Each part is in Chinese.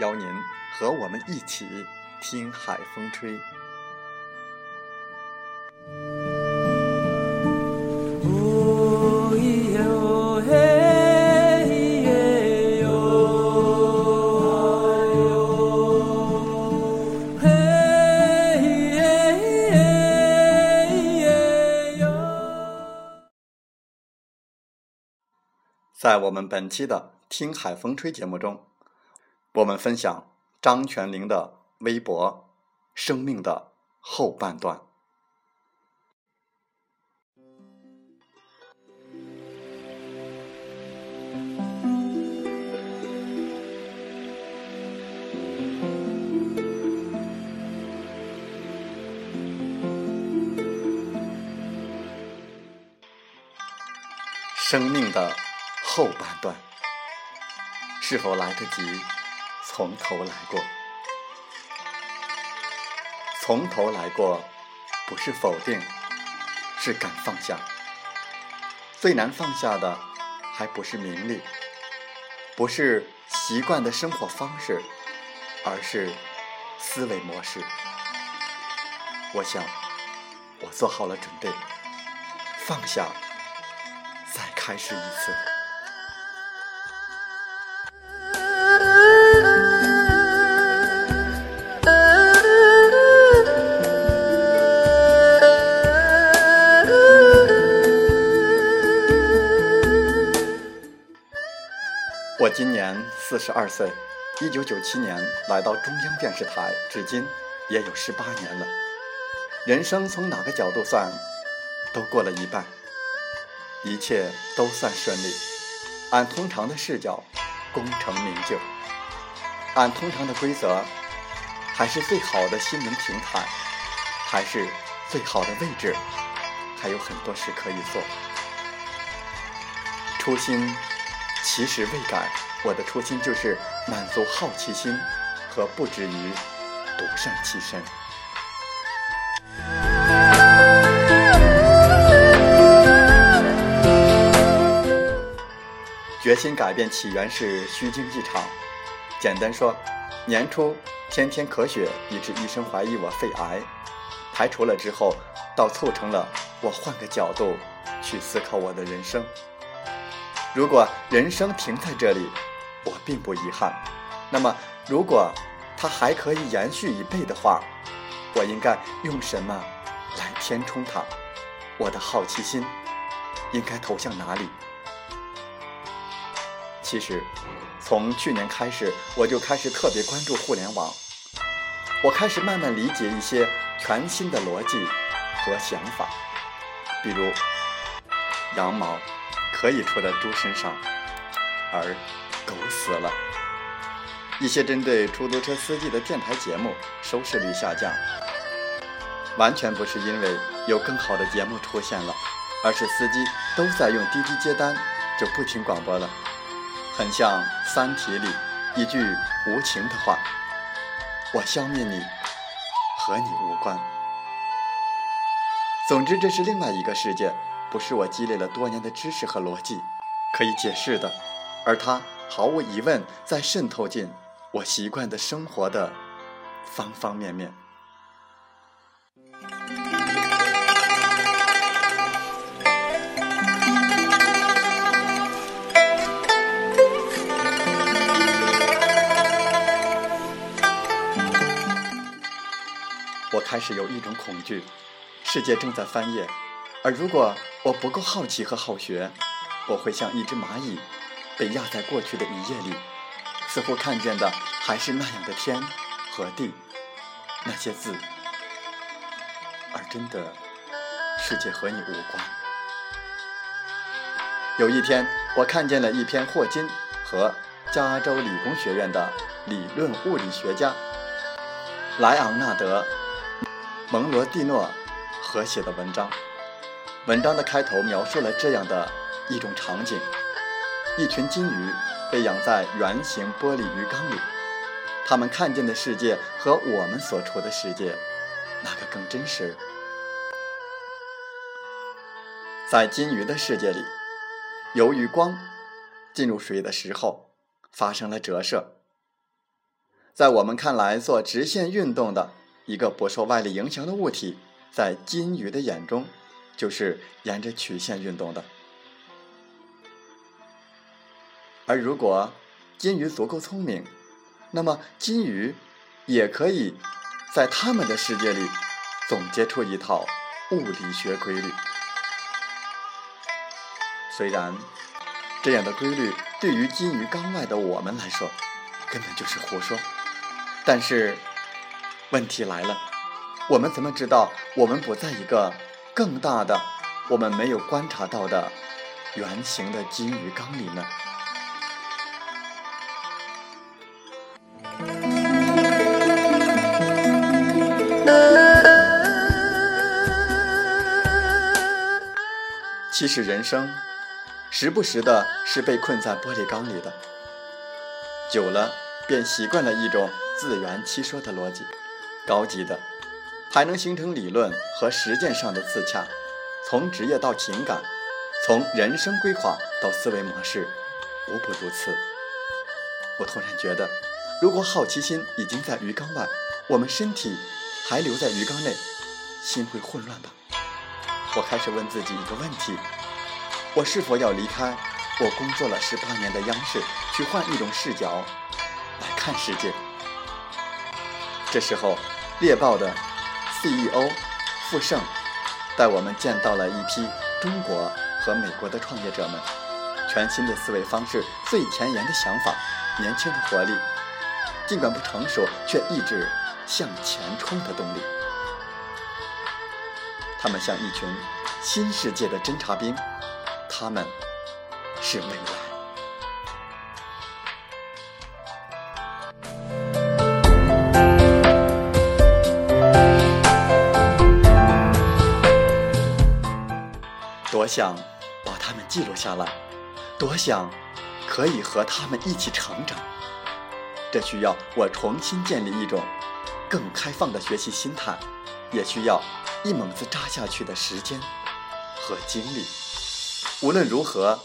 邀您和我们一起听海风吹。在我们本期的《听海风吹》节目中。我们分享张泉灵的微博《生命的后半段》。生命的后半段，是否来得及？从头来过，从头来过，不是否定，是敢放下。最难放下的，还不是名利，不是习惯的生活方式，而是思维模式。我想，我做好了准备，放下，再开始一次。我今年四十二岁，一九九七年来到中央电视台，至今也有十八年了。人生从哪个角度算，都过了一半，一切都算顺利。按通常的视角，功成名就；按通常的规则，还是最好的心灵平台，还是最好的位置，还有很多事可以做。初心。其实未改，我的初心就是满足好奇心和不止于独善其身。决心改变起源是虚惊一场。简单说，年初天天咳血，以致医生怀疑我肺癌，排除了之后，倒促成了我换个角度去思考我的人生。如果人生停在这里，我并不遗憾。那么，如果它还可以延续一倍的话，我应该用什么来填充它？我的好奇心应该投向哪里？其实，从去年开始，我就开始特别关注互联网。我开始慢慢理解一些全新的逻辑和想法，比如羊毛。可以出在猪身上，而狗死了。一些针对出租车司机的电台节目收视率下降，完全不是因为有更好的节目出现了，而是司机都在用滴滴接单，就不听广播了。很像《三体》里一句无情的话：“我消灭你，和你无关。”总之，这是另外一个世界。不是我积累了多年的知识和逻辑可以解释的而它毫无疑问在渗透进我习惯的生活的方方面面。我开始有一种恐惧世界正在翻页而如果我不够好奇和好学，我会像一只蚂蚁，被压在过去的一页里，似乎看见的还是那样的天和地，那些字，而真的世界和你无关。有一天，我看见了一篇霍金和加州理工学院的理论物理学家莱昂纳德·蒙罗蒂诺合写的文章。文章的开头描述了这样的一种场景：一群金鱼被养在圆形玻璃鱼缸里，它们看见的世界和我们所处的世界，哪个更真实？在金鱼的世界里，由于光进入水的时候发生了折射，在我们看来做直线运动的一个不受外力影响的物体，在金鱼的眼中。就是沿着曲线运动的，而如果金鱼足够聪明，那么金鱼也可以在他们的世界里总结出一套物理学规律。虽然这样的规律对于金鱼缸外的我们来说根本就是胡说，但是问题来了，我们怎么知道我们不在一个？更大的，我们没有观察到的圆形的金鱼缸里呢？其实人生时不时的是被困在玻璃缸里的，久了便习惯了一种自圆其说的逻辑，高级的。还能形成理论和实践上的自洽，从职业到情感，从人生规划到思维模式，无不如此。我突然觉得，如果好奇心已经在鱼缸外，我们身体还留在鱼缸内，心会混乱吧？我开始问自己一个问题：我是否要离开我工作了十八年的央视，去换一种视角来看世界？这时候，猎豹的。CEO 傅盛带我们见到了一批中国和美国的创业者们，全新的思维方式，最前沿的想法，年轻的活力，尽管不成熟，却一直向前冲的动力。他们像一群新世界的侦察兵，他们是未来。我想把他们记录下来，多想可以和他们一起成长。这需要我重新建立一种更开放的学习心态，也需要一猛子扎下去的时间和精力。无论如何，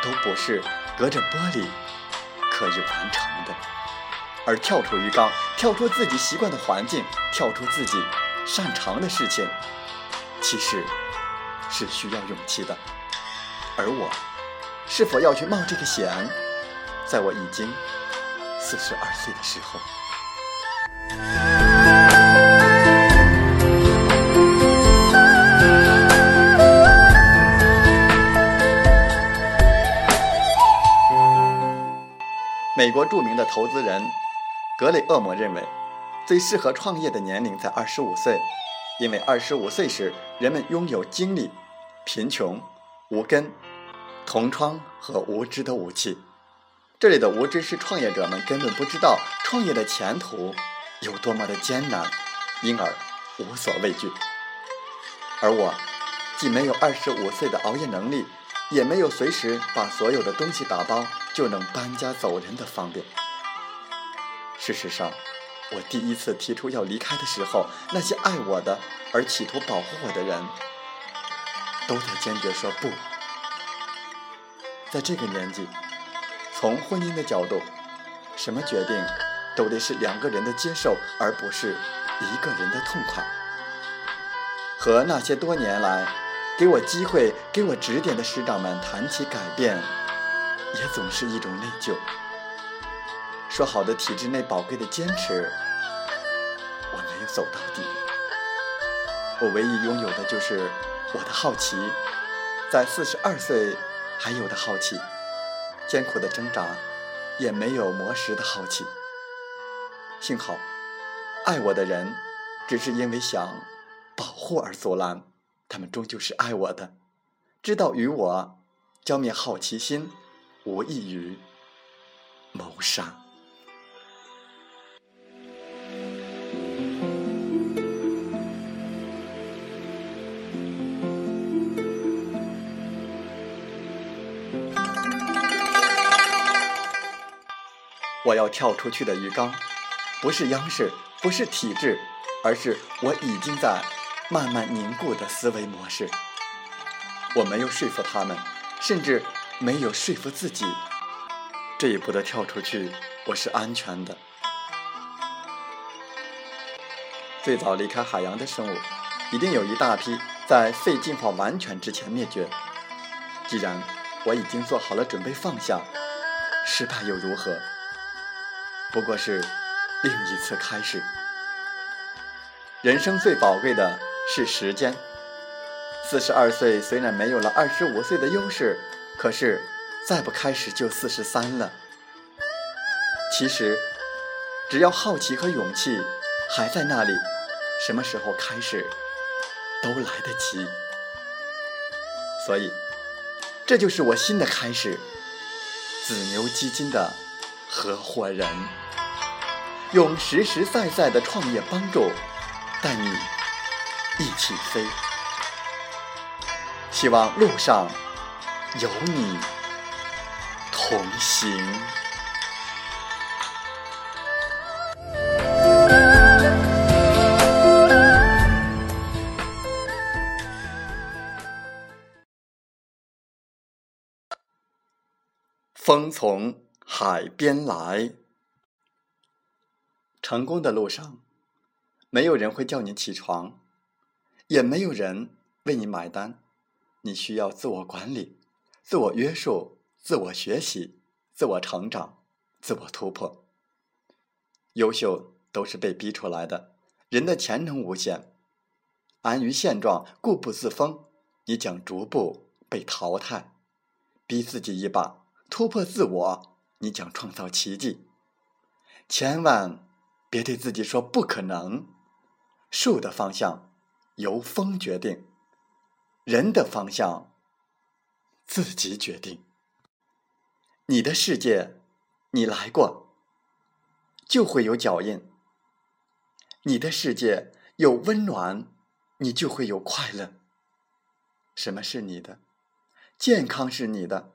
都不是隔着玻璃可以完成的。而跳出鱼缸，跳出自己习惯的环境，跳出自己擅长的事情，其实。是需要勇气的，而我是否要去冒这个险？在我已经四十二岁的时候，美国著名的投资人格雷厄姆认为，最适合创业的年龄在二十五岁。因为二十五岁时，人们拥有精力、贫穷、无根、同窗和无知的武器。这里的无知是创业者们根本不知道创业的前途有多么的艰难，因而无所畏惧。而我，既没有二十五岁的熬夜能力，也没有随时把所有的东西打包就能搬家走人的方便。事实上。我第一次提出要离开的时候，那些爱我的而企图保护我的人，都在坚决说不。在这个年纪，从婚姻的角度，什么决定都得是两个人的接受，而不是一个人的痛快。和那些多年来给我机会、给我指点的师长们谈起改变，也总是一种内疚。说好的体制内宝贵的坚持，我没有走到底。我唯一拥有的就是我的好奇，在四十二岁还有的好奇，艰苦的挣扎也没有磨蚀的好奇。幸好，爱我的人只是因为想保护而阻拦，他们终究是爱我的，知道与我浇灭好奇心无异于谋杀。我要跳出去的鱼缸，不是央视，不是体制，而是我已经在慢慢凝固的思维模式。我没有说服他们，甚至没有说服自己，这一步的跳出去，我是安全的。最早离开海洋的生物，一定有一大批在肺进化完全之前灭绝。既然我已经做好了准备放下，失败又如何？不过是另一次开始。人生最宝贵的是时间。四十二岁虽然没有了二十五岁的优势，可是再不开始就四十三了。其实，只要好奇和勇气还在那里，什么时候开始都来得及。所以，这就是我新的开始——紫牛基金的合伙人。用实实在在的创业帮助，带你一起飞。希望路上有你同行。风从海边来。成功的路上，没有人会叫你起床，也没有人为你买单。你需要自我管理、自我约束、自我学习、自我成长、自我突破。优秀都是被逼出来的。人的潜能无限，安于现状、固步自封，你将逐步被淘汰。逼自己一把，突破自我，你将创造奇迹。千万。别对自己说不可能。树的方向由风决定，人的方向自己决定。你的世界，你来过，就会有脚印。你的世界有温暖，你就会有快乐。什么是你的？健康是你的。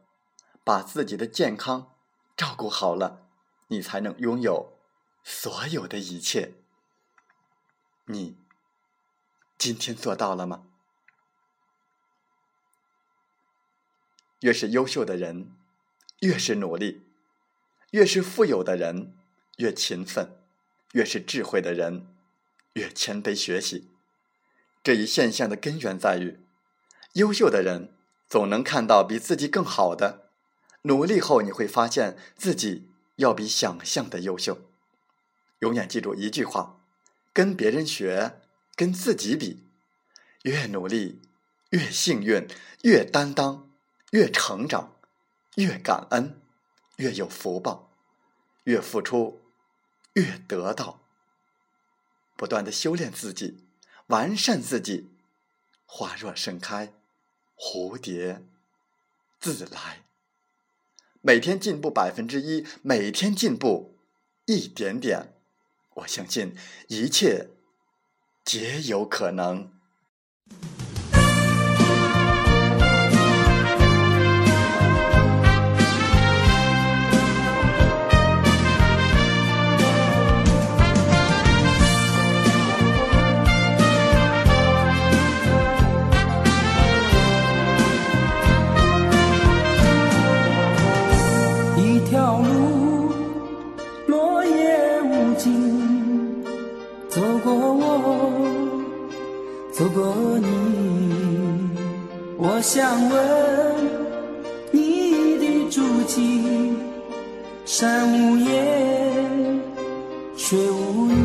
把自己的健康照顾好了，你才能拥有。所有的一切，你今天做到了吗？越是优秀的人，越是努力；越是富有的人，越勤奋；越是智慧的人，越谦卑学习。这一现象的根源在于，优秀的人总能看到比自己更好的，努力后你会发现自己要比想象的优秀。永远记住一句话：跟别人学，跟自己比。越努力，越幸运；越担当，越成长；越感恩，越有福报；越付出，越得到。不断的修炼自己，完善自己，花若盛开，蝴蝶自来。每天进步百分之一，每天进步一点点。我相信一切皆有可能。我想问你的足迹，山无言，水无语。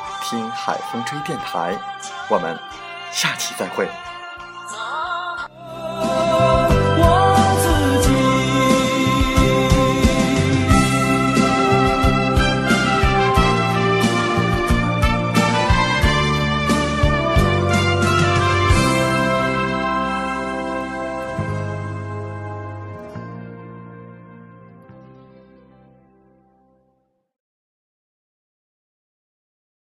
听海风吹电台”。我们下期再会。